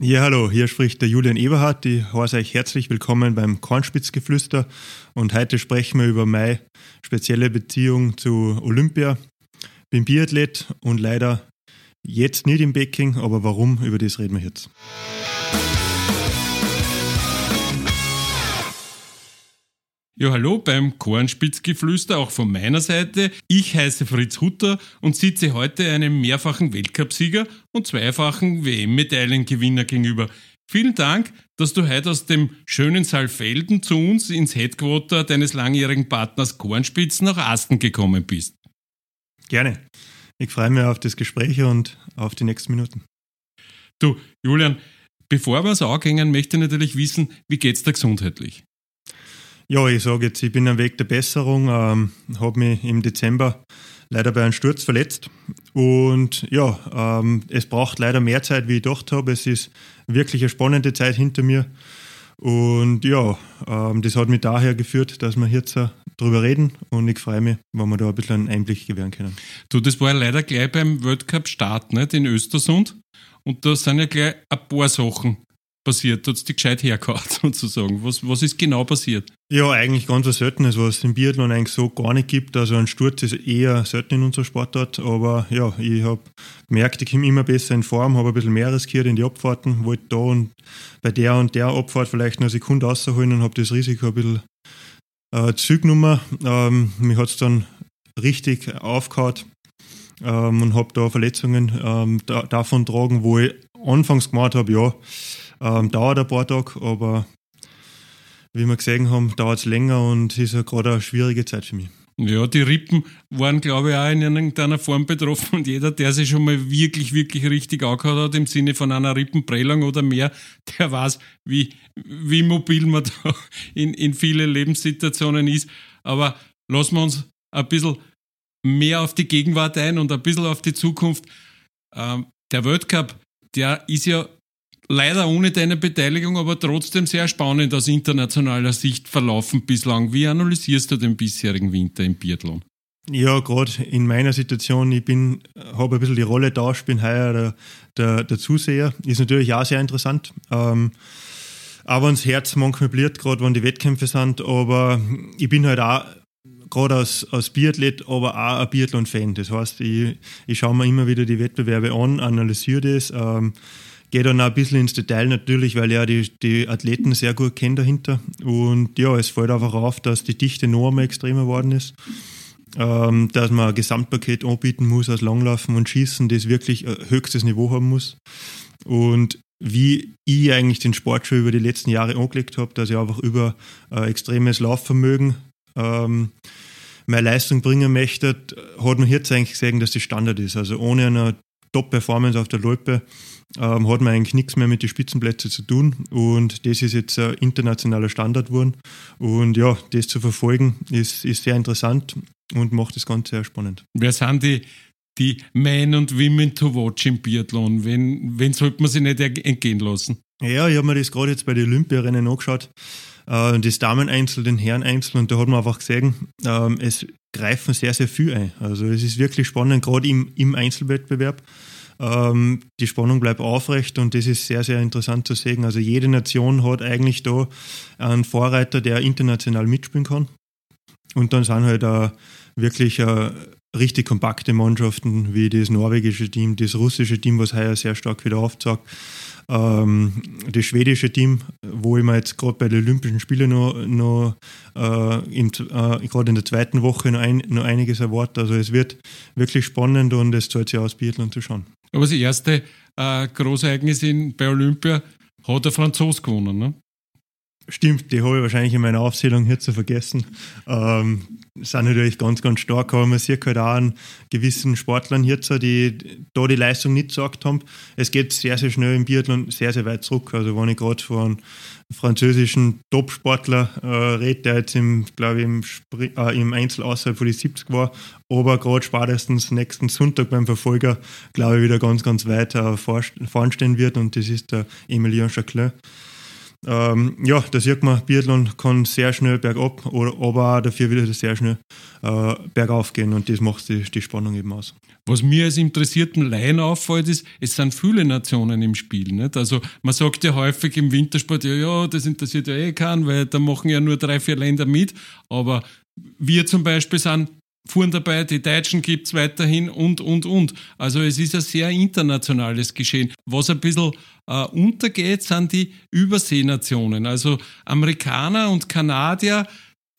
Ja, hallo, hier spricht der Julian Eberhardt. Ich heiße euch herzlich willkommen beim Kornspitzgeflüster und heute sprechen wir über meine spezielle Beziehung zu Olympia. Bin Biathlet und leider jetzt nicht im Baking, aber warum, über das reden wir jetzt. Ja, hallo beim Kornspitzgeflüster auch von meiner Seite. Ich heiße Fritz Hutter und sitze heute einem mehrfachen Weltcupsieger und zweifachen WM-Medaillengewinner gegenüber. Vielen Dank, dass du heute aus dem schönen Saalfelden zu uns ins Headquarter deines langjährigen Partners Kornspitz nach Asten gekommen bist. Gerne. Ich freue mich auf das Gespräch und auf die nächsten Minuten. Du, Julian, bevor wir es angehen, möchte ich natürlich wissen, wie geht's dir gesundheitlich? Ja, ich sage jetzt, ich bin am Weg der Besserung, ähm, habe mich im Dezember leider bei einem Sturz verletzt und ja, ähm, es braucht leider mehr Zeit, wie ich gedacht habe. Es ist wirklich eine spannende Zeit hinter mir und ja, ähm, das hat mich daher geführt, dass wir jetzt darüber reden und ich freue mich, wenn wir da ein bisschen einen Einblick gewähren können. Du, das war ja leider gleich beim World Cup Start nicht, in Östersund und da sind ja gleich ein paar Sachen passiert? Hat es dich gescheit hergehauen, sozusagen? Was, was ist genau passiert? Ja, eigentlich ganz was Seltenes, was es im Biathlon eigentlich so gar nicht gibt. Also ein Sturz ist eher selten in unserer Sportart, aber ja, ich habe gemerkt, ich komme immer besser in Form, habe ein bisschen mehr riskiert in die Abfahrten, wollte da und bei der und der Abfahrt vielleicht eine Sekunde rausholen und habe das Risiko ein bisschen äh, zurückgenommen. Ähm, mich hat es dann richtig aufgehauen ähm, und habe da Verletzungen ähm, da, davon tragen, wo ich anfangs gemacht habe, ja, ähm, dauert ein paar Tage, aber wie wir gesehen haben, dauert es länger und ist ja gerade eine schwierige Zeit für mich. Ja, die Rippen waren, glaube ich, auch in irgendeiner Form betroffen und jeder, der sich schon mal wirklich, wirklich richtig angehört hat, im Sinne von einer Rippenprellung oder mehr, der weiß, wie, wie mobil man da in, in viele Lebenssituationen ist. Aber lassen wir uns ein bisschen mehr auf die Gegenwart ein und ein bisschen auf die Zukunft. Ähm, der Weltcup, der ist ja leider ohne deine Beteiligung, aber trotzdem sehr spannend aus internationaler Sicht verlaufen bislang. Wie analysierst du den bisherigen Winter im Biathlon? Ja, gerade in meiner Situation, ich bin, habe ein bisschen die Rolle da, ich bin heuer der, der, der Zuseher, ist natürlich auch sehr interessant. Ähm, aber ins Herz manchmal bliert, gerade wenn die Wettkämpfe sind, aber ich bin halt auch gerade als, als Biathlet, aber auch ein Biathlon-Fan. Das heißt, ich, ich schaue mir immer wieder die Wettbewerbe an, analysiere das, ähm, gehe dann auch ein bisschen ins Detail natürlich, weil ja die, die Athleten sehr gut kenne dahinter. Und ja, es fällt einfach auf, dass die Dichte noch einmal extremer geworden ist. Ähm, dass man ein Gesamtpaket anbieten muss aus Langlaufen und Schießen, das wirklich höchstes Niveau haben muss. Und wie ich eigentlich den Sport schon über die letzten Jahre angelegt habe, dass ich einfach über äh, extremes Laufvermögen ähm, meine Leistung bringen möchte, hat man jetzt eigentlich gesehen, dass das Standard ist. Also ohne eine Top-Performance auf der Loipe ähm, hat man eigentlich nichts mehr mit den Spitzenplätzen zu tun und das ist jetzt ein internationaler Standard geworden und ja, das zu verfolgen ist, ist sehr interessant und macht das Ganze sehr spannend. Wer sind die, die Men und Women to watch im Biathlon? Wen, wen sollte man sich nicht entgehen lassen? Ja, ich habe mir das gerade jetzt bei den Olympiarennen angeschaut äh, das Dameneinzel, den Herreneinzel und da hat man einfach gesehen, ähm, es greifen sehr, sehr viel ein. Also es ist wirklich spannend, gerade im, im Einzelwettbewerb. Ähm, die Spannung bleibt aufrecht und das ist sehr, sehr interessant zu sehen. Also jede Nation hat eigentlich da einen Vorreiter, der international mitspielen kann. Und dann sind halt auch wirklich äh, richtig kompakte Mannschaften wie das norwegische Team, das russische Team, was heuer sehr stark wieder aufzeigt. Ähm, das schwedische Team, wo ich mir jetzt gerade bei den Olympischen Spielen noch, noch äh, äh, gerade in der zweiten Woche noch, ein, noch einiges erwartet. Also es wird wirklich spannend und es zahlt sich aus, Biathlon zu schauen. Aber das erste äh, Großereignis in, bei Olympia hat der Franzos gewonnen, ne? Stimmt, die habe ich wahrscheinlich in meiner Aufzählung hier zu vergessen. Ähm, sind natürlich ganz, ganz stark, aber man sieht halt auch an gewissen Sportlern hier, die da die Leistung nicht gesagt haben. Es geht sehr, sehr schnell im Biathlon sehr, sehr weit zurück. Also wenn ich gerade von französischen Top-Sportler äh, rede, der jetzt im, glaube ich, im, äh, im Einzel außerhalb von die 70 war, aber gerade spätestens nächsten Sonntag beim Verfolger, glaube ich, wieder ganz, ganz weit äh, vorn stehen wird und das ist der Emilien Jacquelin ähm, ja, da sieht man, Biathlon kann sehr schnell bergab, oder, aber dafür wieder sehr schnell äh, bergauf gehen und das macht die, die Spannung eben aus. Was mir als interessierten Laien auffällt, ist, es sind viele Nationen im Spiel. Nicht? Also man sagt ja häufig im Wintersport, ja, ja, das interessiert ja eh keinen, weil da machen ja nur drei, vier Länder mit. Aber wir zum Beispiel sind fuhren dabei, die Deutschen gibt es weiterhin und, und, und. Also es ist ein sehr internationales Geschehen. Was ein bisschen äh, untergeht, sind die Überseenationen. Also Amerikaner und Kanadier,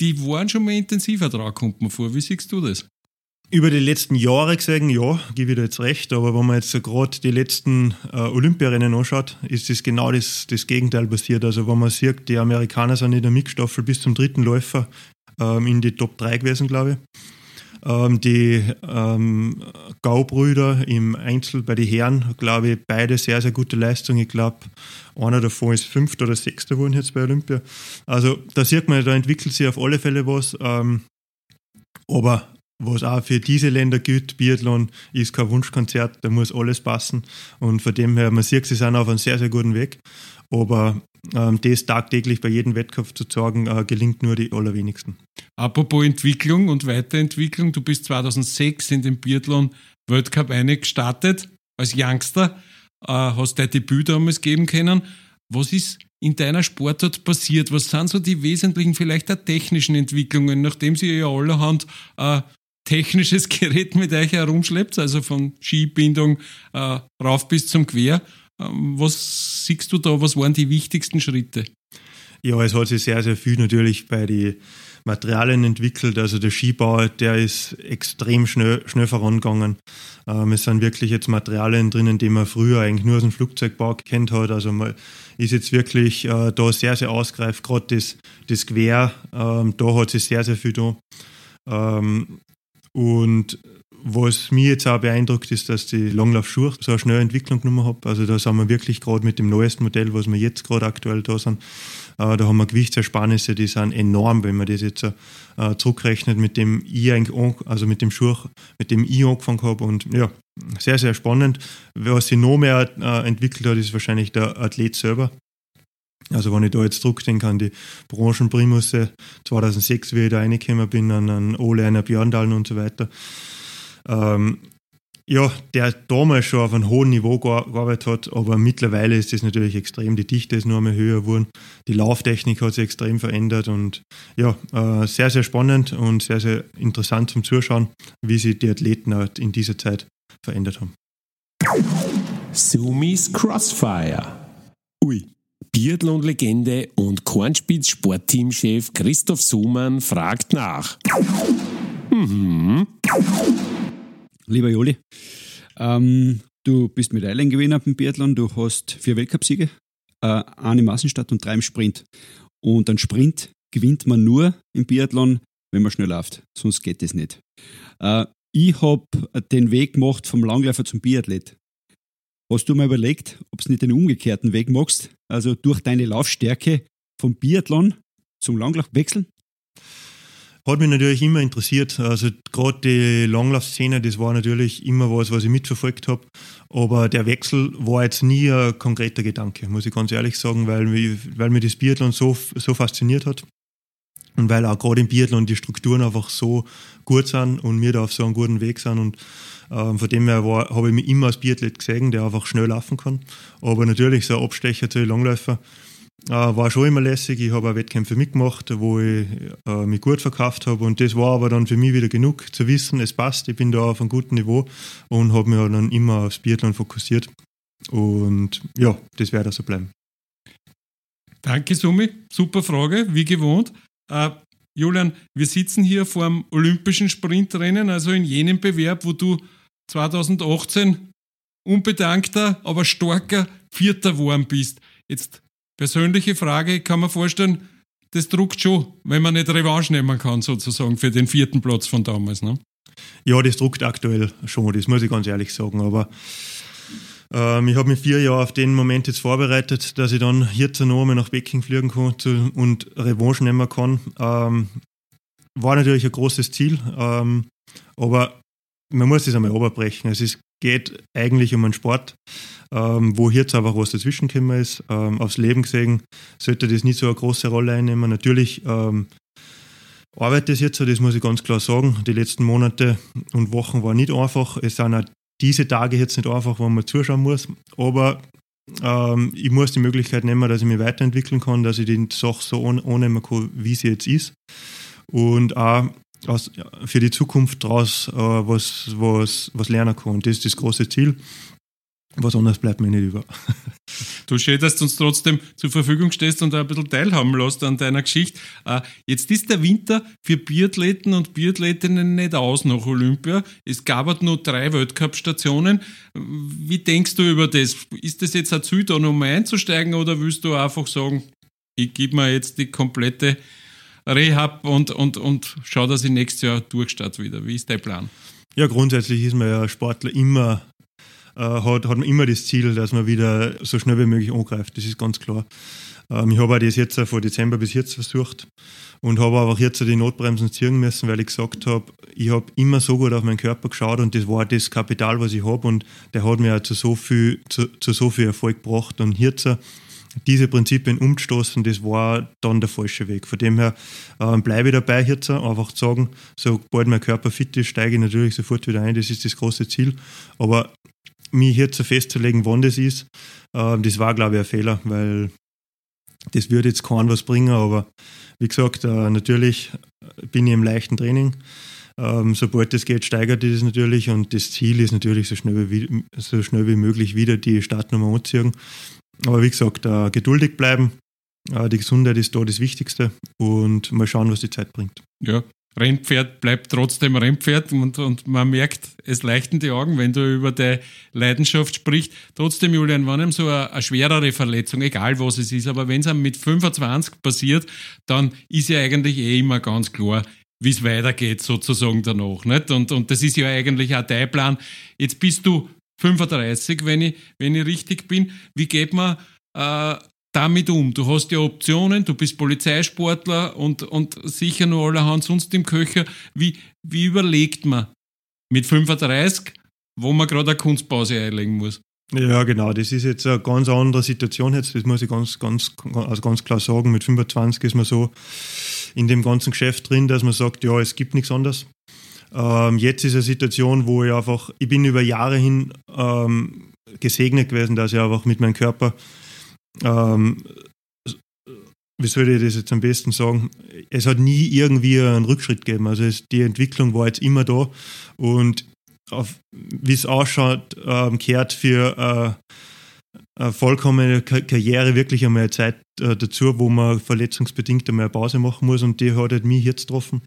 die waren schon mal intensiver dran, kommt man vor. Wie siehst du das? Über die letzten Jahre gesehen, ja, gebe ich dir jetzt recht, aber wenn man jetzt so gerade die letzten äh, Olympiarennen anschaut, ist das genau das, das Gegenteil passiert. Also wenn man sieht, die Amerikaner sind in der Mixstaffel bis zum dritten Läufer ähm, in die Top 3 gewesen, glaube ich. Ähm, die ähm, Gaubrüder im Einzel bei den Herren, glaube ich, beide sehr, sehr gute Leistungen. Ich glaube, einer davon ist Fünfter oder Sechster geworden jetzt bei Olympia. Also da sieht man, da entwickelt sich auf alle Fälle was. Ähm, aber was auch für diese Länder gilt, Biathlon ist kein Wunschkonzert, da muss alles passen. Und von dem her, man sieht, sie sind auf einem sehr, sehr guten Weg. Aber ähm, das tagtäglich bei jedem Wettkampf zu sagen, äh, gelingt nur die allerwenigsten. Apropos Entwicklung und Weiterentwicklung, du bist 2006 in den Biathlon Weltcup gestartet als Youngster, äh, hast dein Debüt damals geben können. Was ist in deiner Sportart passiert? Was sind so die wesentlichen, vielleicht auch technischen Entwicklungen, nachdem sie ja allerhand äh, technisches Gerät mit euch herumschleppt, also von Skibindung äh, rauf bis zum Quer? Ähm, was siehst du da? Was waren die wichtigsten Schritte? Ja, es hat sich sehr, sehr viel natürlich bei den Materialien entwickelt. Also der Skibau, der ist extrem schnell, schnell vorangegangen. Ähm, es sind wirklich jetzt Materialien drinnen, die man früher eigentlich nur aus dem Flugzeugbau kennt hat. Also man ist jetzt wirklich äh, da sehr, sehr ausgereift. Gerade das, das Quer, ähm, da hat sich sehr, sehr viel da. Ähm, und was mich jetzt auch beeindruckt, ist, dass die Langlaufschuhe so eine schnelle Entwicklung genommen haben. Also da sind wir wirklich gerade mit dem neuesten Modell, was wir jetzt gerade aktuell da sind, äh, da haben wir Gewichtsersparnisse, die sind enorm, wenn man das jetzt äh, zurückrechnet, mit dem ich also mit dem Schuh, mit dem ich angefangen habe. Und ja, sehr, sehr spannend. Was sich noch mehr äh, entwickelt hat, ist wahrscheinlich der Athlet selber. Also wenn ich da jetzt zurückdenke an die Branchenprimusse 2006, wie ich da reingekommen bin, an, an Ole, einer Björndalen und so weiter, ähm, ja, der damals schon auf einem hohen Niveau gearbeitet hat, aber mittlerweile ist das natürlich extrem. Die Dichte ist noch einmal höher geworden, die Lauftechnik hat sich extrem verändert und ja, äh, sehr, sehr spannend und sehr, sehr interessant zum Zuschauen, wie sich die Athleten in dieser Zeit verändert haben. Sumis Crossfire. Ui. Biathlon-Legende und Kornspitz-Sportteamchef Christoph Sumann fragt nach. Mhm. Lieber Joli, ähm, du bist Medaillengewinner beim Biathlon, du hast vier Weltcupsiege, äh, eine im Massenstart und drei im Sprint. Und einen Sprint gewinnt man nur im Biathlon, wenn man schnell läuft, sonst geht es nicht. Äh, ich habe den Weg gemacht vom Langläufer zum Biathlet. Hast du mal überlegt, ob du nicht den umgekehrten Weg machst, also durch deine Laufstärke vom Biathlon zum Langlauf wechseln? Hat mich natürlich immer interessiert. Also gerade die Langlaufszene, das war natürlich immer was, was ich mitverfolgt habe. Aber der Wechsel war jetzt nie ein konkreter Gedanke, muss ich ganz ehrlich sagen, weil, mich, weil mir das Biathlon so, so fasziniert hat. Und weil auch gerade im Biathlon die Strukturen einfach so gut sind und wir da auf so einem guten Weg sind. Und ähm, von dem her habe ich mich immer als Biathlet gesehen, der einfach schnell laufen kann. Aber natürlich so ein Abstecher zu Langläufer äh, war schon immer lässig. Ich habe auch Wettkämpfe mitgemacht, wo ich äh, mich gut verkauft habe. Und das war aber dann für mich wieder genug zu wissen, es passt, ich bin da auf einem guten Niveau und habe mich dann immer aufs Biathlon fokussiert. Und ja, das werde so bleiben. Danke, Sumi. Super Frage, wie gewohnt. Äh, Julian, wir sitzen hier vor dem Olympischen Sprintrennen, also in jenem Bewerb, wo du 2018 unbedankter, aber starker Vierter geworden bist. Jetzt Persönliche Frage, kann man vorstellen, das druckt schon, wenn man nicht Revanche nehmen kann, sozusagen, für den vierten Platz von damals. Ne? Ja, das druckt aktuell schon, das muss ich ganz ehrlich sagen. Aber ähm, ich habe mich vier Jahre auf den Moment jetzt vorbereitet, dass ich dann hier zur Nome nach Peking fliegen kann zu, und Revanche nehmen kann. Ähm, war natürlich ein großes Ziel, ähm, aber man muss das einmal oberbrechen. Es ist geht eigentlich um einen Sport, ähm, wo jetzt einfach was dazwischen gekommen ist. Ähm, aufs Leben gesehen sollte das nicht so eine große Rolle einnehmen. Natürlich ähm, arbeite ich jetzt, das muss ich ganz klar sagen. Die letzten Monate und Wochen waren nicht einfach. Es sind auch diese Tage jetzt nicht einfach, wo man zuschauen muss. Aber ähm, ich muss die Möglichkeit nehmen, dass ich mich weiterentwickeln kann, dass ich die Sache so annehmen kann, wie sie jetzt ist. Und auch aus, für die Zukunft daraus äh, was, was, was lernen kann. Und das ist das große Ziel. Was anderes bleibt mir nicht über. Du schön, dass du uns trotzdem zur Verfügung stehst und ein bisschen teilhaben lässt an deiner Geschichte. Äh, jetzt ist der Winter für Biathleten und Biathletinnen nicht aus nach Olympia. Es gab halt nur drei Weltcup-Stationen. Wie denkst du über das? Ist das jetzt ein Ziel, da nochmal einzusteigen oder willst du einfach sagen, ich gebe mir jetzt die komplette Rehab und, und, und schau, dass ich nächstes Jahr durchstarte wieder? Wie ist dein Plan? Ja, grundsätzlich ist man ja Sportler immer hat, hat man immer das Ziel, dass man wieder so schnell wie möglich angreift. Das ist ganz klar. Ähm, ich habe auch das jetzt von Dezember bis jetzt versucht und habe auch jetzt die Notbremsen ziehen müssen, weil ich gesagt habe, ich habe immer so gut auf meinen Körper geschaut und das war das Kapital, was ich habe und der hat mir auch zu so viel, zu, zu so viel Erfolg gebracht und jetzt diese Prinzipien umzustoßen, das war dann der falsche Weg. Von dem her ähm, bleibe ich dabei jetzt, einfach zu sagen, sobald mein Körper fit ist, steige ich natürlich sofort wieder ein, das ist das große Ziel. Aber mich hier zu festzulegen, wann das ist, äh, das war, glaube ich, ein Fehler, weil das würde jetzt keinen was bringen, aber wie gesagt, äh, natürlich bin ich im leichten Training. Ähm, sobald das geht, steigert das natürlich und das Ziel ist natürlich so schnell wie, so schnell wie möglich wieder die Startnummer anziehen. Aber wie gesagt, äh, geduldig bleiben, äh, die Gesundheit ist da das Wichtigste und mal schauen, was die Zeit bringt. Ja, Rennpferd bleibt trotzdem Rennpferd und, und man merkt, es leichten die Augen, wenn du über die Leidenschaft sprichst. Trotzdem, Julian, wenn einem so eine, eine schwerere Verletzung, egal was es ist, aber wenn es einem mit 25 passiert, dann ist ja eigentlich eh immer ganz klar, wie es weitergeht, sozusagen danach. Nicht? Und, und das ist ja eigentlich auch dein Plan. Jetzt bist du 35, wenn ich, wenn ich richtig bin. Wie geht man äh, damit um? Du hast ja Optionen, du bist Polizeisportler und, und sicher nur allerhand sonst im Köcher. Wie, wie überlegt man mit 35, wo man gerade eine Kunstpause einlegen muss? Ja, genau. Das ist jetzt eine ganz andere Situation jetzt. Das muss ich ganz, ganz, also ganz klar sagen. Mit 25 ist man so in dem ganzen Geschäft drin, dass man sagt, ja, es gibt nichts anderes. Ähm, jetzt ist eine Situation, wo ich einfach, ich bin über Jahre hin ähm, gesegnet gewesen, dass ich einfach mit meinem Körper ähm, wie soll ich das jetzt am besten sagen? Es hat nie irgendwie einen Rückschritt gegeben. Also es, die Entwicklung war jetzt immer da und wie es ausschaut, ähm, kehrt für äh, eine vollkommene Karriere wirklich einmal Zeit äh, dazu, wo man verletzungsbedingt einmal eine Pause machen muss und die hat halt mich jetzt getroffen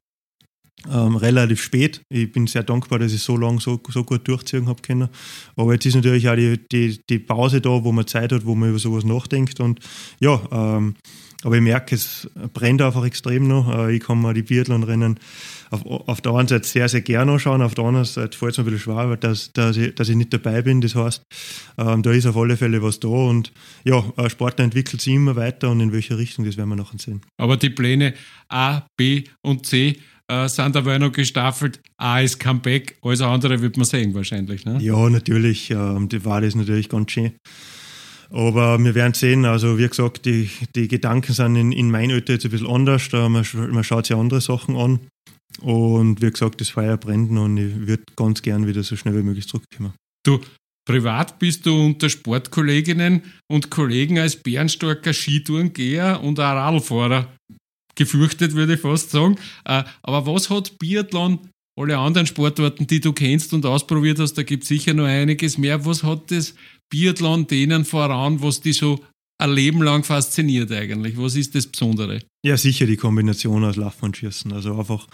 ähm, relativ spät. Ich bin sehr dankbar, dass ich so lange so, so gut durchziehen habe können. Aber jetzt ist natürlich auch die, die, die Pause da, wo man Zeit hat, wo man über sowas nachdenkt. Und ja, ähm, aber ich merke, es brennt einfach extrem noch. Äh, ich kann mir die Biathlon-Rennen auf, auf der einen Seite sehr, sehr gerne anschauen, auf der anderen Seite fällt es mir ein bisschen schwer, dass, dass, ich, dass ich nicht dabei bin. Das heißt, ähm, da ist auf alle Fälle was da und ja, Sportler entwickelt sich immer weiter und in welche Richtung, das werden wir nachher sehen. Aber die Pläne A, B und C äh, sind aber noch gestaffelt. A ist Comeback, alles andere wird man sehen wahrscheinlich. Ne? Ja, natürlich. Ähm, die Wahl ist natürlich ganz schön. Aber wir werden sehen, also wie gesagt, die, die Gedanken sind in, in Alter jetzt ein bisschen anders. Da man, man schaut sich andere Sachen an. Und wie gesagt, das Feuer brennt und ich würde ganz gern wieder so schnell wie möglich zurückkommen. Du, privat bist du unter Sportkolleginnen und Kollegen als bärenstarker Skitourengeher und auch Radlfahrer gefürchtet, würde ich fast sagen. Äh, aber was hat Biathlon, alle anderen Sportarten, die du kennst und ausprobiert hast, da gibt es sicher noch einiges mehr. Was hat das Biathlon denen voran, was die so ein Leben lang fasziniert eigentlich? Was ist das Besondere? Ja, sicher die Kombination aus Laufen und Schießen. Also einfach,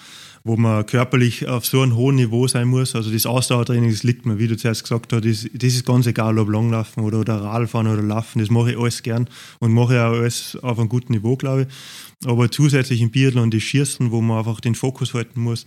wo man körperlich auf so einem hohen Niveau sein muss. Also das Ausdauertraining, das liegt mir, wie du zuerst gesagt hast, das, das ist ganz egal, ob Langlaufen oder, oder Radfahren oder Laufen. Das mache ich alles gern und mache ich auch alles auf einem guten Niveau, glaube ich. Aber zusätzlich im Biathlon das Schießen, wo man einfach den Fokus halten muss.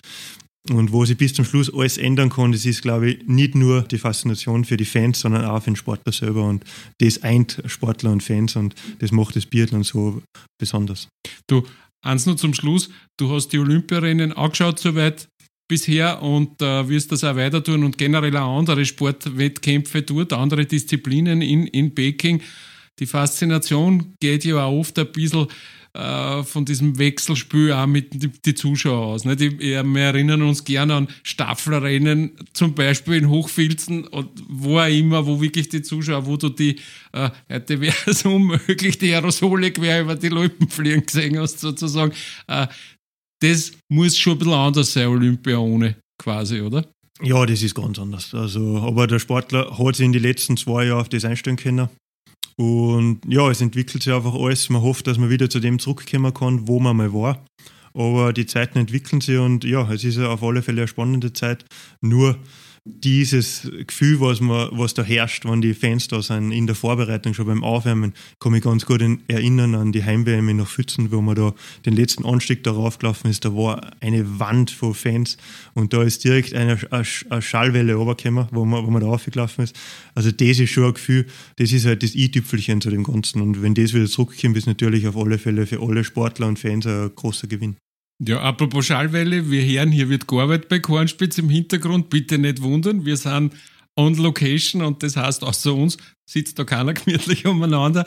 Und wo sich bis zum Schluss alles ändern kann, das ist, glaube ich, nicht nur die Faszination für die Fans, sondern auch für den Sportler selber. Und das eint Sportler und Fans und das macht das Biathlon so besonders. Du, eins nur zum Schluss, du hast die Olympiarennen angeschaut soweit. bisher und äh, wirst das auch weiter tun und generell auch andere Sportwettkämpfe dort, andere Disziplinen in, in Peking. Die Faszination geht ja auch oft ein bisschen äh, von diesem Wechselspiel auch mit die, die Zuschauer aus. Nicht? Ich, wir erinnern uns gerne an Staffelrennen, zum Beispiel in Hochfilzen und wo auch immer, wo wirklich die Zuschauer, wo du die, äh, heute wäre es unmöglich, die Aerosole quer über die Loipen fliegen gesehen hast, sozusagen. Äh, das muss schon ein bisschen anders sein, Olympia ohne, quasi, oder? Ja, das ist ganz anders. Also, aber der Sportler hat sich in den letzten zwei Jahren auf das einstellen können. Und ja, es entwickelt sich einfach alles. Man hofft, dass man wieder zu dem zurückkommen kann, wo man mal war. Aber die Zeiten entwickeln sich und ja, es ist auf alle Fälle eine spannende Zeit. Nur dieses Gefühl, was, man, was da herrscht, wenn die Fans da sind, in der Vorbereitung, schon beim Aufwärmen, kann mich ganz gut erinnern an die Heimwärme nach Pfützen, wo man da den letzten Anstieg darauf gelaufen ist. Da war eine Wand von Fans und da ist direkt eine, eine Schallwelle runtergekommen, wo man, wo man da aufgelaufen ist. Also das ist schon ein Gefühl, das ist halt das i-Tüpfelchen zu dem Ganzen. Und wenn das wieder zurückkommt, ist natürlich auf alle Fälle für alle Sportler und Fans ein großer Gewinn. Ja, apropos Schallwelle, wir hören, hier wird gearbeitet bei Kornspitz im Hintergrund. Bitte nicht wundern, wir sind on location und das heißt, außer uns sitzt da keiner gemütlich umeinander.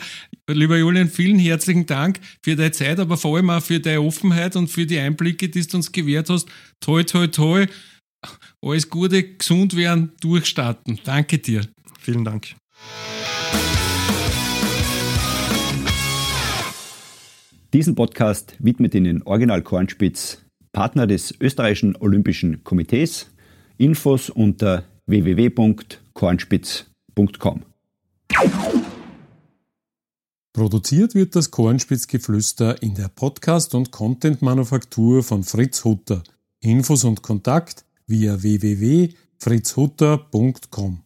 Lieber Julian, vielen herzlichen Dank für deine Zeit, aber vor allem auch für deine Offenheit und für die Einblicke, die du uns gewährt hast. Toi, toi, toi. Alles Gute, gesund werden, durchstarten. Danke dir. Vielen Dank. Diesen Podcast widmet Ihnen Original Kornspitz, Partner des österreichischen Olympischen Komitees. Infos unter www.kornspitz.com. Produziert wird das Kornspitzgeflüster in der Podcast- und Content-Manufaktur von Fritz Hutter. Infos und Kontakt via www.fritzhutter.com.